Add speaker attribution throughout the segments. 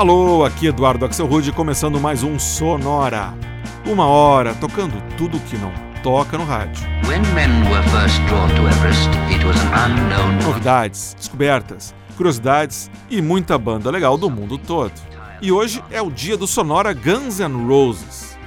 Speaker 1: Alô, aqui Eduardo Axelrude começando mais um Sonora. Uma hora tocando tudo que não toca no rádio. Everest, Novidades, descobertas, curiosidades e muita banda legal do mundo todo. E hoje é o dia do Sonora Guns N' Roses.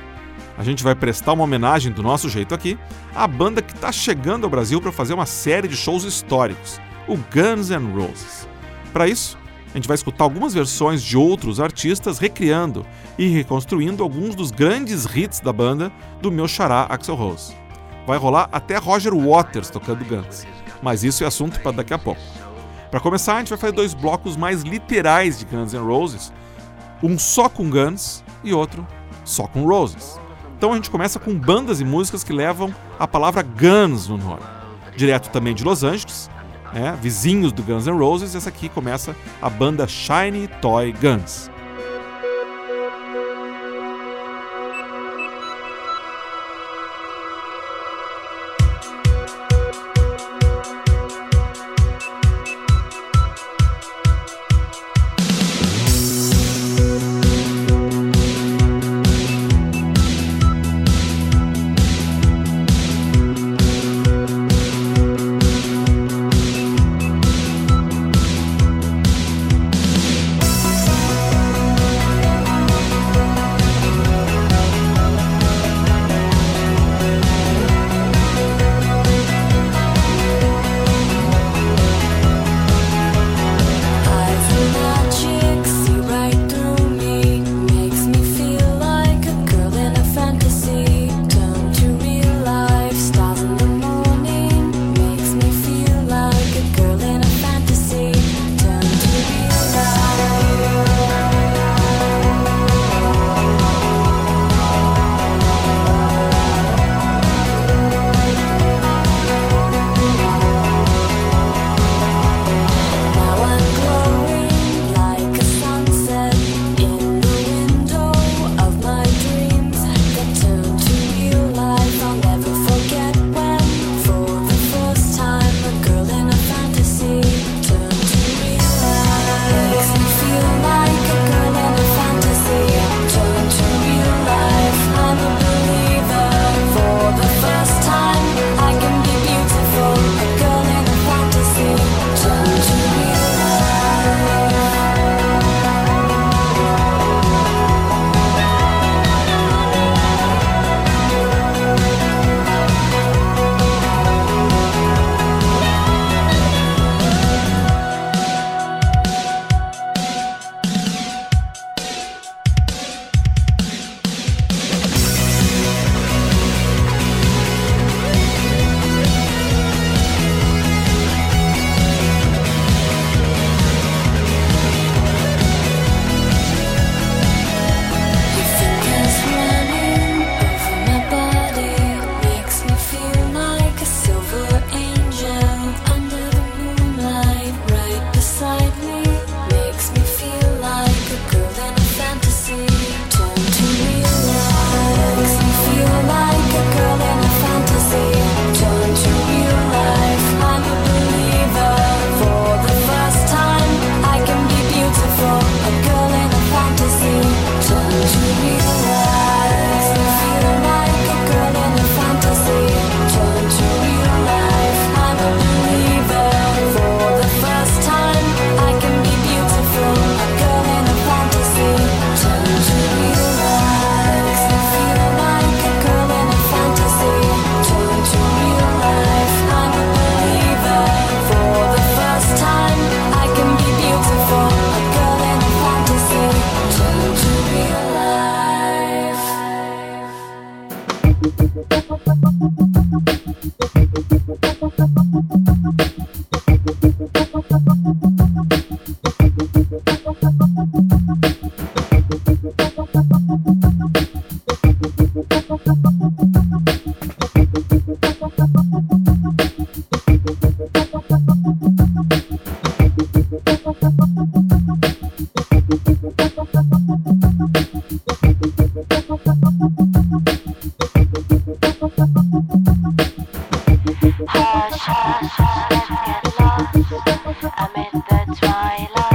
Speaker 1: A gente vai prestar uma homenagem do nosso jeito aqui à banda que está chegando ao Brasil para fazer uma série de shows históricos, o Guns N' Roses. Para isso, a gente vai escutar algumas versões de outros artistas recriando e reconstruindo alguns dos grandes hits da banda do meu xará Axel Rose. Vai rolar até Roger Waters tocando Guns, mas isso é assunto para daqui a pouco. Para começar, a gente vai fazer dois blocos mais literais de Guns N' Roses, um só com Guns e outro só com Roses. Então a gente começa com bandas e músicas que levam a palavra Guns no nome. Direto também de Los Angeles, né, vizinhos do Guns N' Roses, essa aqui começa a banda Shiny Toy Guns.
Speaker 2: Amid the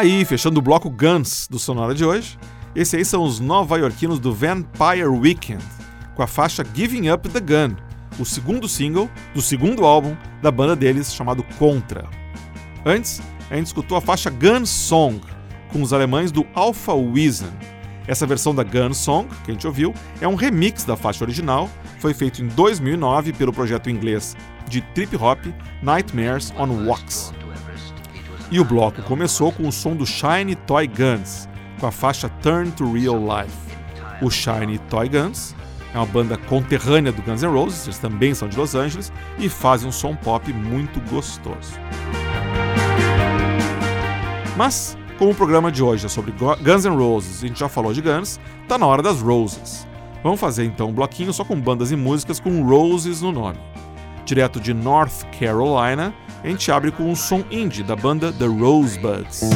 Speaker 3: Aí, fechando o bloco Guns do Sonora de hoje, esses aí são os nova-iorquinos do Vampire Weekend, com a faixa Giving Up the Gun, o segundo single do segundo álbum da banda deles chamado Contra. Antes, a gente escutou a faixa Gun Song, com os alemães do Alpha Wiesen. Essa versão da Gun Song, que a gente ouviu, é um remix da faixa original, foi feito em 2009 pelo projeto inglês de trip hop Nightmares on Wax. E o bloco começou com o som do Shiny Toy Guns, com a faixa Turn to Real Life. O Shiny Toy Guns é uma banda conterrânea do Guns N' Roses, eles também são de Los Angeles e fazem um som pop muito gostoso. Mas, como o programa de hoje é sobre Guns N' Roses e a gente já falou de Guns, tá na hora das Roses. Vamos fazer então um bloquinho só com bandas e músicas com Roses no nome. Direto de North Carolina, a gente abre com um som indie da banda The Rosebuds.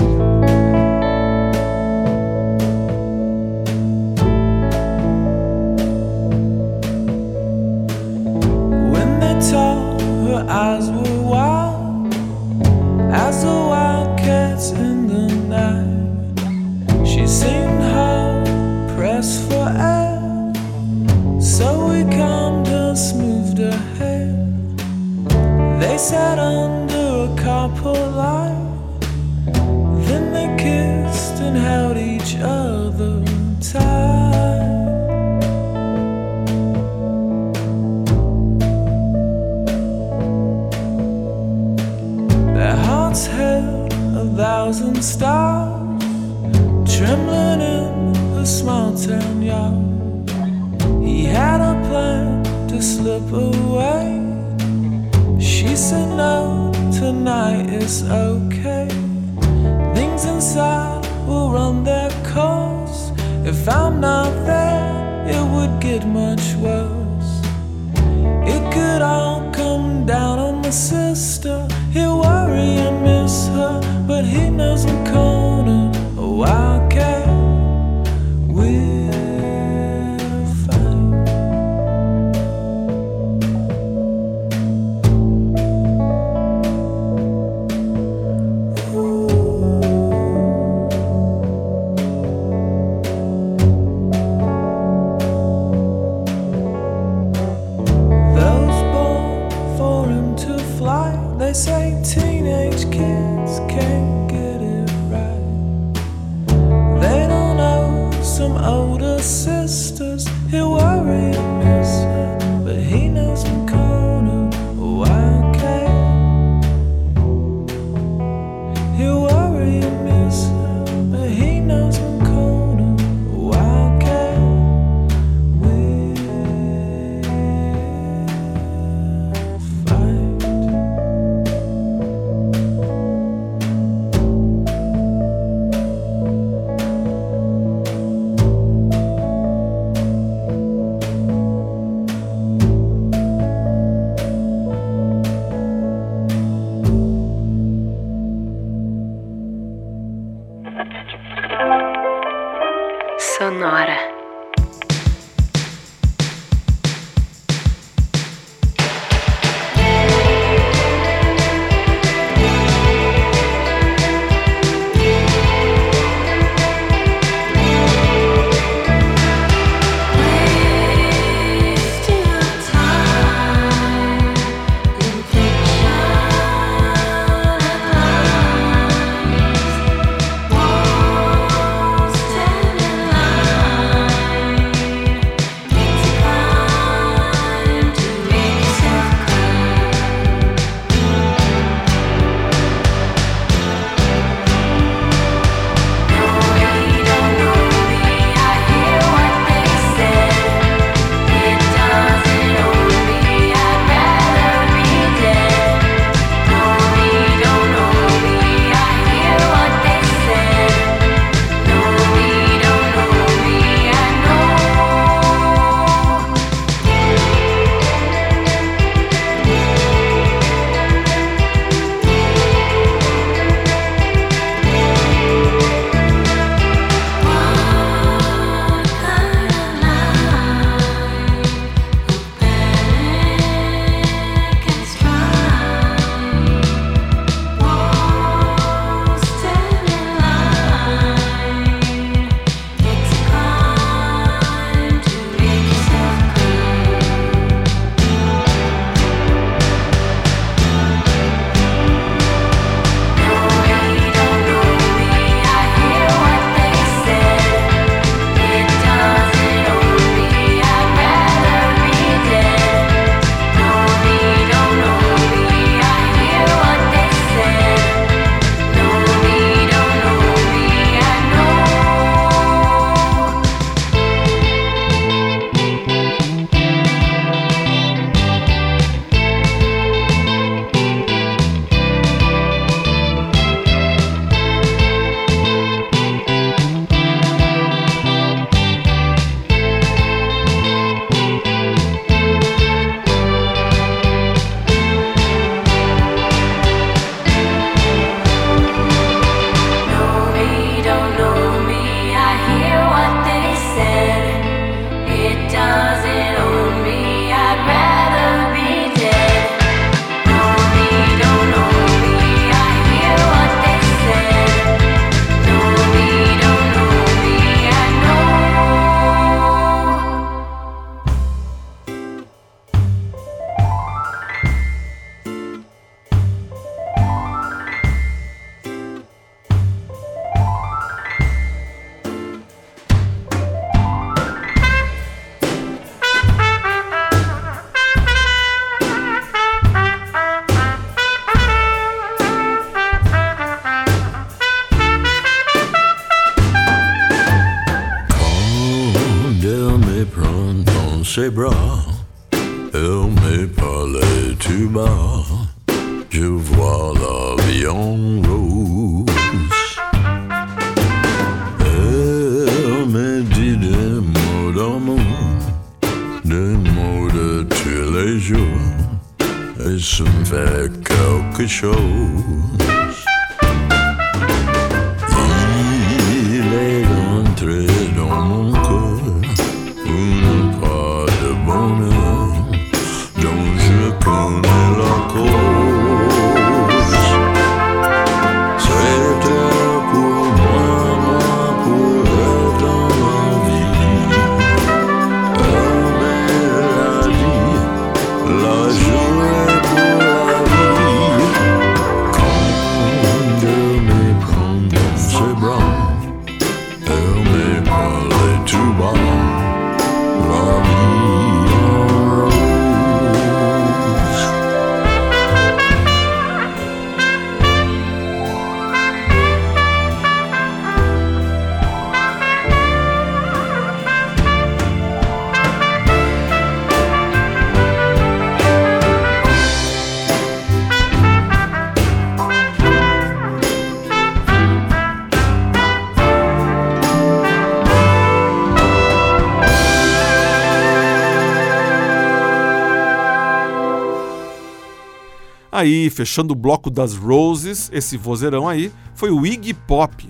Speaker 4: Aí, fechando o bloco das Roses, esse vozeirão aí foi o Iggy Pop,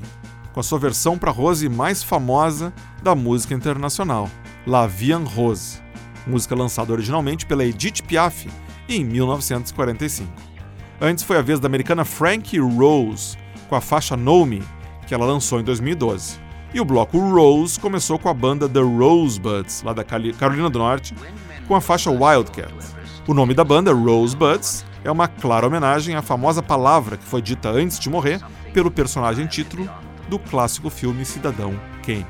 Speaker 4: com a sua versão para Rose mais famosa da música internacional, La Vie en Rose, música lançada originalmente pela Edith Piaf em 1945. Antes foi a vez da americana Frankie Rose, com a faixa Know Me, que ela lançou em 2012. E o bloco Rose começou com a banda The Rosebuds, lá da Carolina do Norte, com a faixa Wildcat. O nome da banda, Rosebuds, é uma clara homenagem à famosa palavra que foi dita antes de morrer pelo personagem título do clássico filme Cidadão Kane.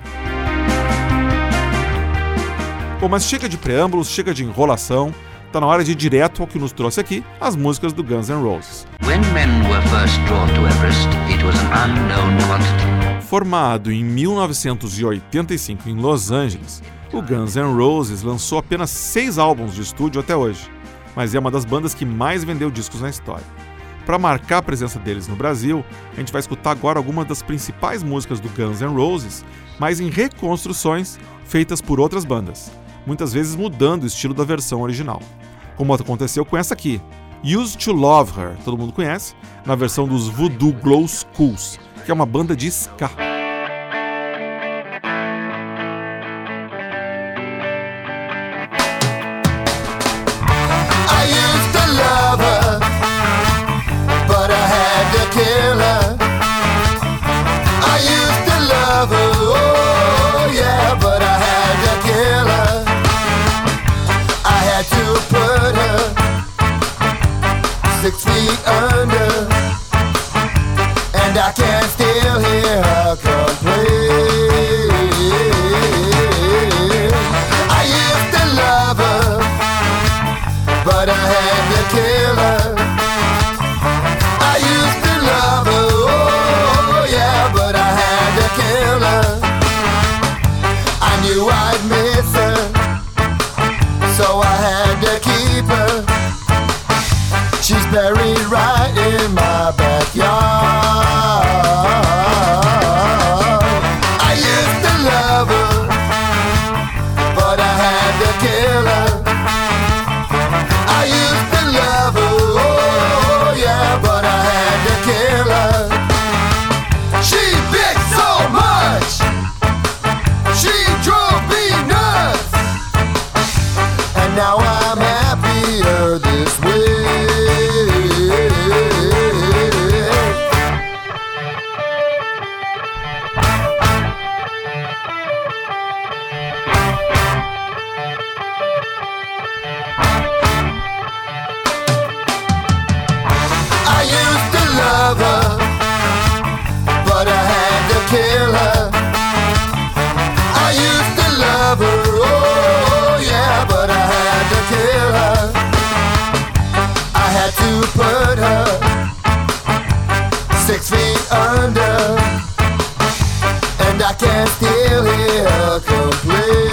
Speaker 4: Bom, mas chega de preâmbulos, chega de enrolação, tá na hora de ir direto ao que nos trouxe aqui, as músicas do Guns N' Roses.
Speaker 5: Everest.
Speaker 4: Formado em 1985 em Los Angeles, o Guns N' Roses lançou apenas seis álbuns de estúdio até hoje, mas é uma das bandas que mais vendeu discos na história. Para marcar a presença deles no Brasil, a gente vai escutar agora algumas das principais músicas do Guns N' Roses, mas em reconstruções feitas por outras bandas, muitas vezes mudando o estilo da versão original. Como aconteceu com essa aqui, Used to Love Her, todo mundo conhece, na versão dos Voodoo Glow Skulls, que é uma banda de ska.
Speaker 6: Six feet under, and I can still hear her.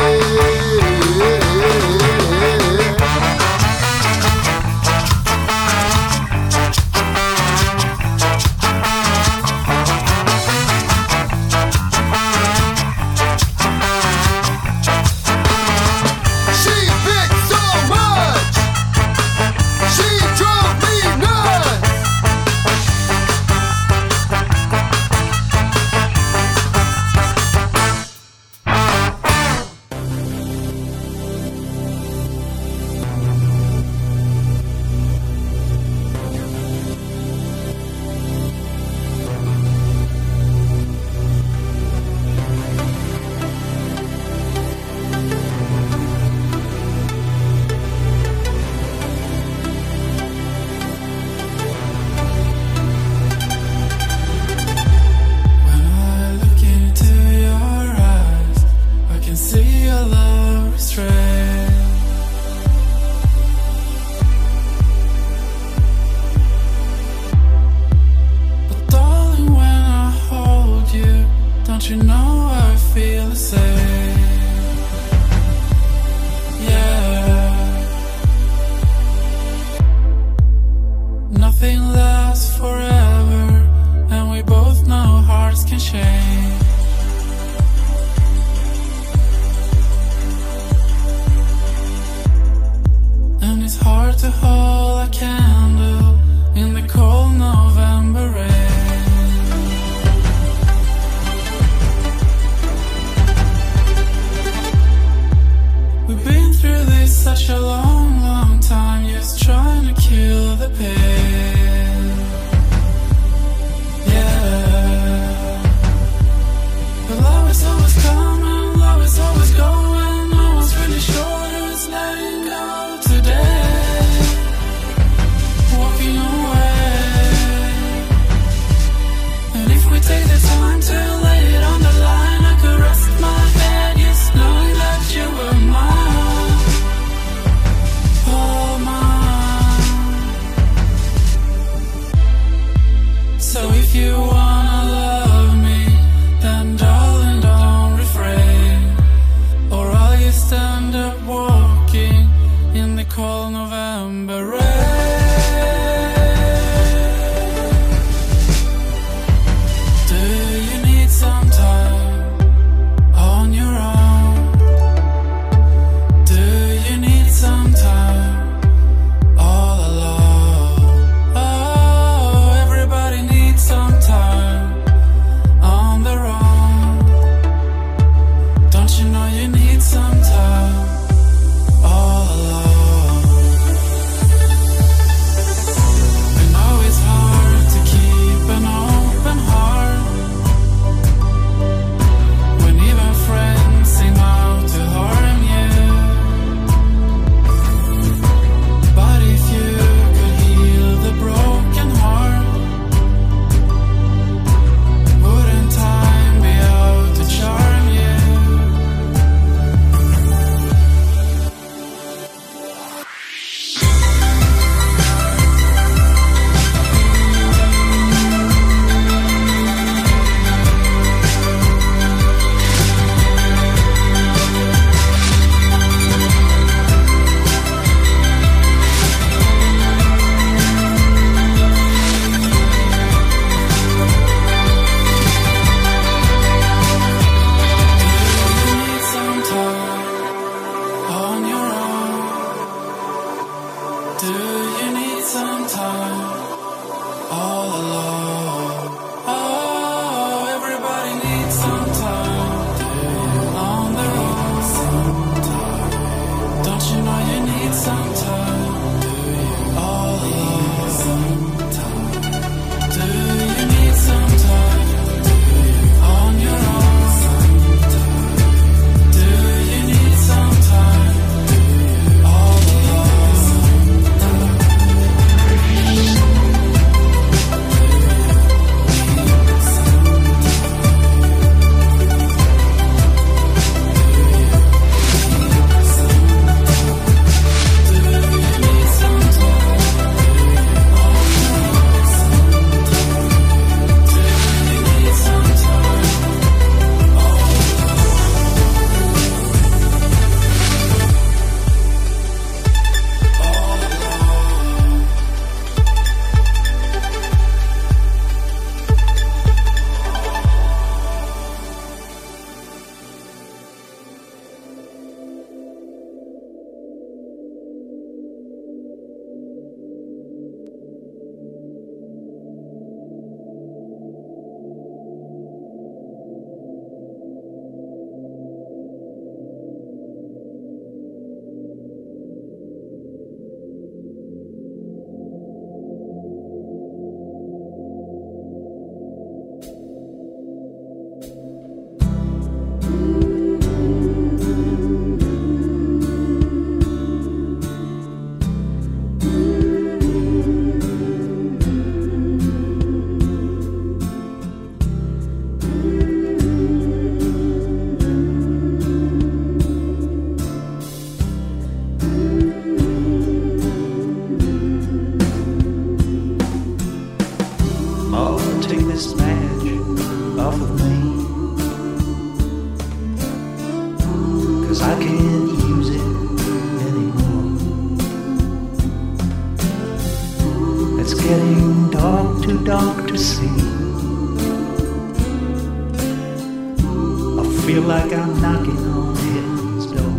Speaker 7: like I'm knocking on heaven's door.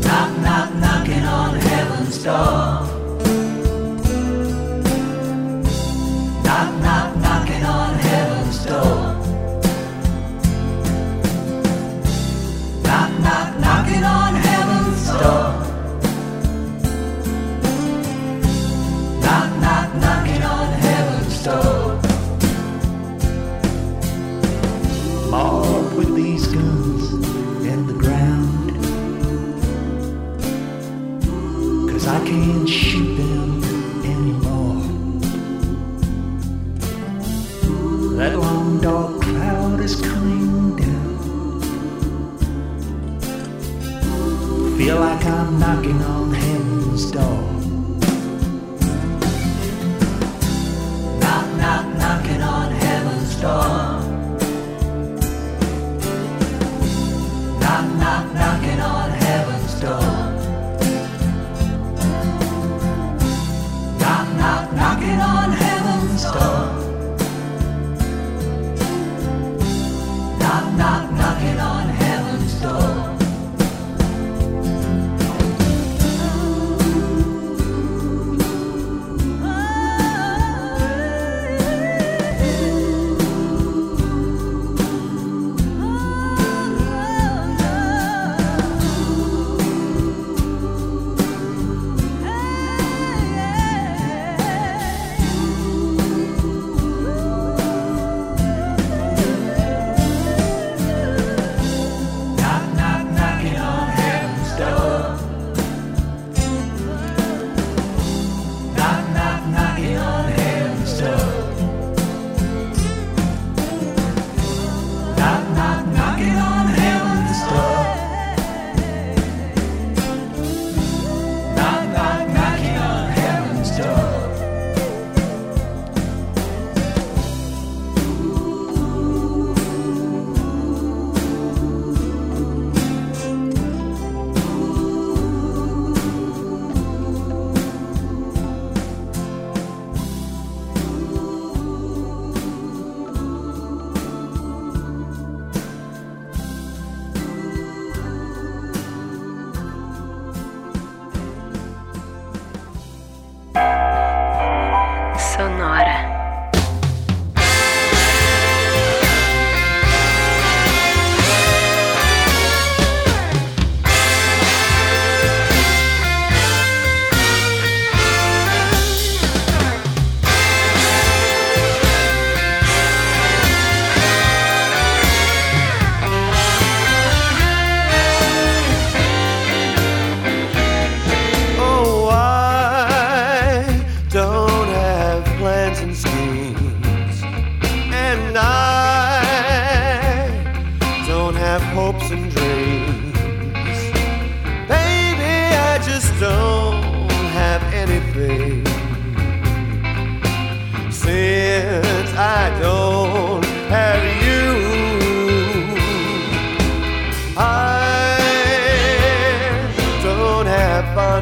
Speaker 7: Knock, knock, knocking on heaven's door.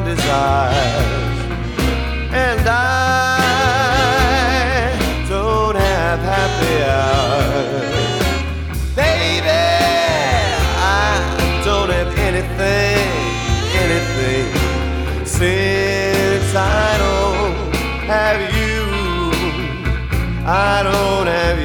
Speaker 8: desires. And I don't have happy hours. Baby, I don't have anything, anything since I don't have you. I don't have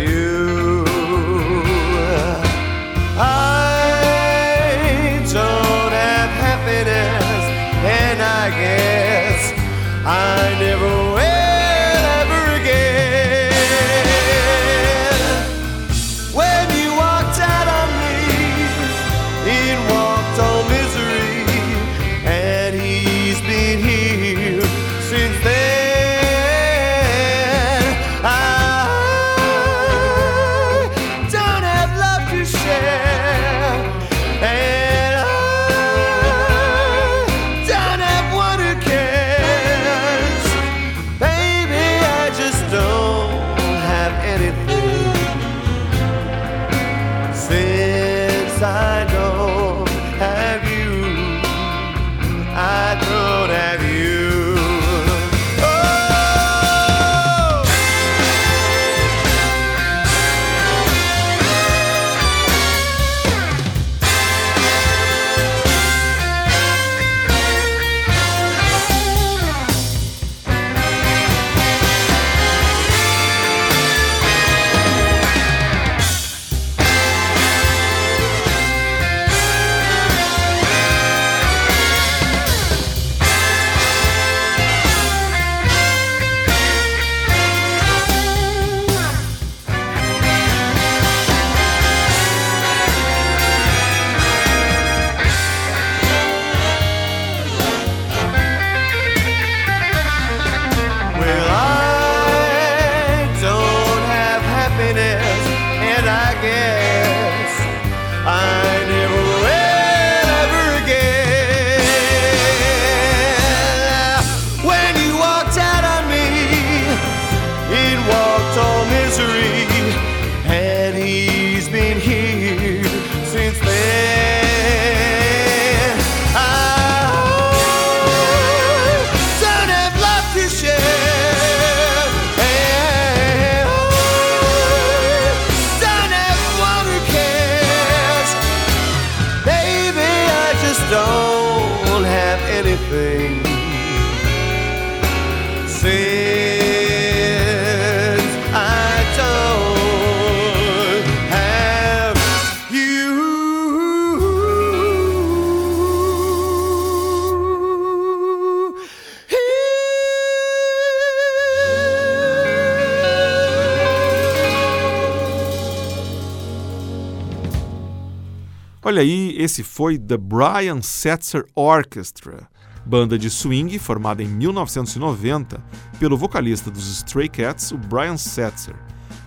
Speaker 4: esse foi The Brian Setzer Orchestra, banda de swing formada em 1990 pelo vocalista dos Stray Cats, o Brian Setzer,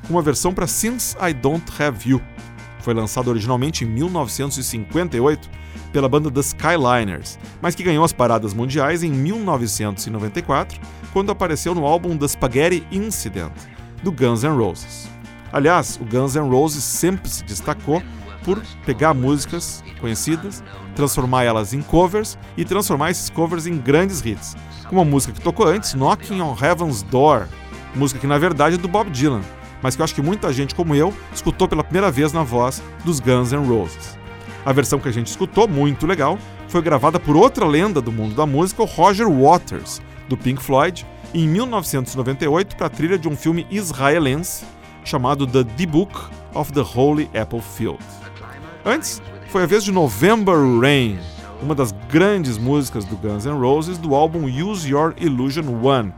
Speaker 4: com uma versão para Since I Don't Have You. Foi lançado originalmente em 1958 pela banda The Skyliners, mas que ganhou as paradas mundiais em 1994, quando apareceu no álbum The Spaghetti Incident, do Guns N' Roses. Aliás, o Guns N' Roses sempre se destacou por pegar músicas conhecidas, transformar elas em covers e transformar esses covers em grandes hits, como a música que tocou antes, Knocking on Heaven's Door, música que na verdade é do Bob Dylan, mas que eu acho que muita gente como eu escutou pela primeira vez na voz dos Guns N' Roses. A versão que a gente escutou, muito legal, foi gravada por outra lenda do mundo da música, o Roger Waters, do Pink Floyd, em 1998 para a trilha de um filme israelense chamado The Book of the Holy Apple Field. Antes, foi a vez de November Rain, uma das grandes músicas do Guns N' Roses do álbum Use Your Illusion One,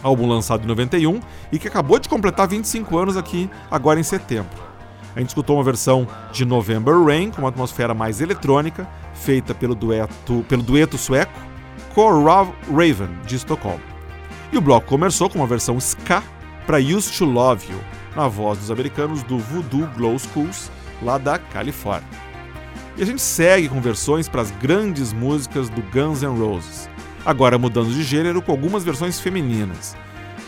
Speaker 4: álbum lançado em 91 e que acabou de completar 25 anos aqui agora em setembro. A gente escutou uma versão de November Rain com uma atmosfera mais eletrônica, feita pelo dueto, pelo dueto sueco Corav Raven, de Estocolmo. E o bloco começou com uma versão ska para Used to Love You, na voz dos americanos do Voodoo Glow Schools, lá da Califórnia. E a gente segue com versões para as grandes músicas do Guns N' Roses, agora mudando de gênero com algumas versões femininas.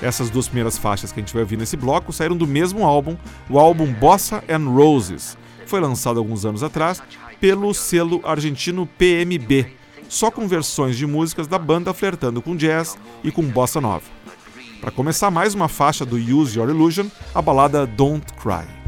Speaker 4: Essas duas primeiras faixas que a gente vai ouvir nesse bloco saíram do mesmo álbum, o álbum Bossa and Roses. Foi lançado alguns anos atrás pelo selo argentino PMB, só com versões de músicas da banda flertando com jazz e com bossa nova. Para começar mais uma faixa do Use Your Illusion, a balada Don't Cry.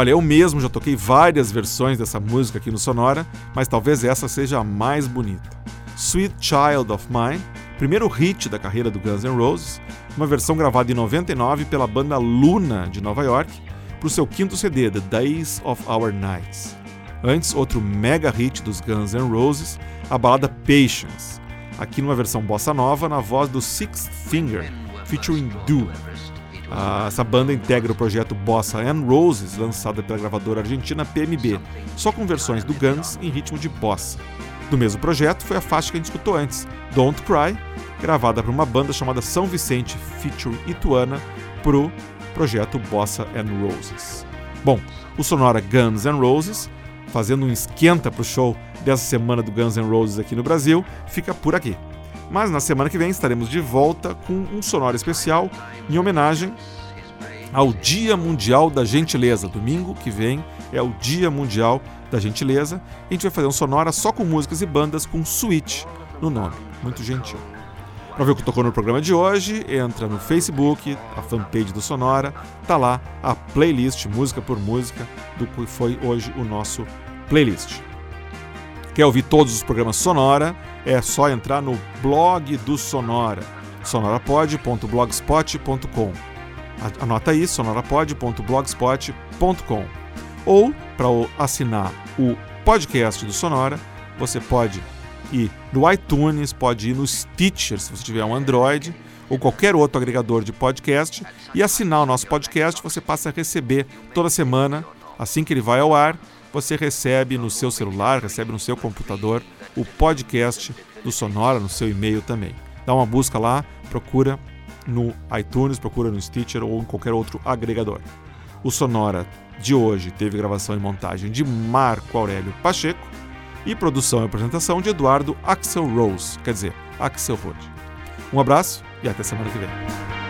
Speaker 4: Olha, eu mesmo já toquei várias versões dessa música aqui no Sonora, mas talvez essa seja a mais bonita. Sweet Child of Mine, primeiro hit da carreira do Guns N' Roses, uma versão gravada em 99 pela banda Luna de Nova York, para o seu quinto CD, The Days of Our Nights. Antes, outro mega hit dos Guns N' Roses, a balada Patience, aqui numa versão bossa nova na voz do Sixth Finger, featuring Do. Ah, essa banda integra o projeto Bossa and Roses, lançada pela gravadora argentina PMB, só com versões do Guns em ritmo de bossa. Do mesmo projeto foi a faixa que a gente escutou antes, Don't Cry, gravada por uma banda chamada São Vicente feature Ituana pro projeto Bossa and Roses. Bom, o sonora Guns N' Roses, fazendo um esquenta pro show dessa semana do Guns N' Roses aqui no Brasil, fica por aqui. Mas na semana que vem estaremos de volta com um sonoro especial em homenagem ao Dia Mundial da Gentileza. Domingo que vem é o Dia Mundial da Gentileza. E a gente vai fazer um sonora só com músicas e bandas com Switch no nome. Muito gentil. Para ver o que tocou no programa de hoje, entra no Facebook, a fanpage do Sonora, tá lá a playlist música por música do que foi hoje o nosso playlist. Quer ouvir todos os programas Sonora? É só entrar no blog do Sonora, sonorapod.blogspot.com. Anota aí, sonorapod.blogspot.com. Ou, para assinar o podcast do Sonora, você pode ir no iTunes, pode ir no Stitcher, se você tiver um Android, ou qualquer outro agregador de podcast, e assinar o nosso podcast, você passa a receber toda semana, assim que ele vai ao ar, você recebe no seu celular, recebe no seu computador o podcast do Sonora, no seu e-mail também. Dá uma busca lá, procura no iTunes, procura no Stitcher ou em qualquer outro agregador. O Sonora de hoje teve gravação e montagem de Marco Aurélio Pacheco e produção e apresentação de Eduardo Axel Rose, quer dizer, Axel Rode. Um abraço e até semana que vem.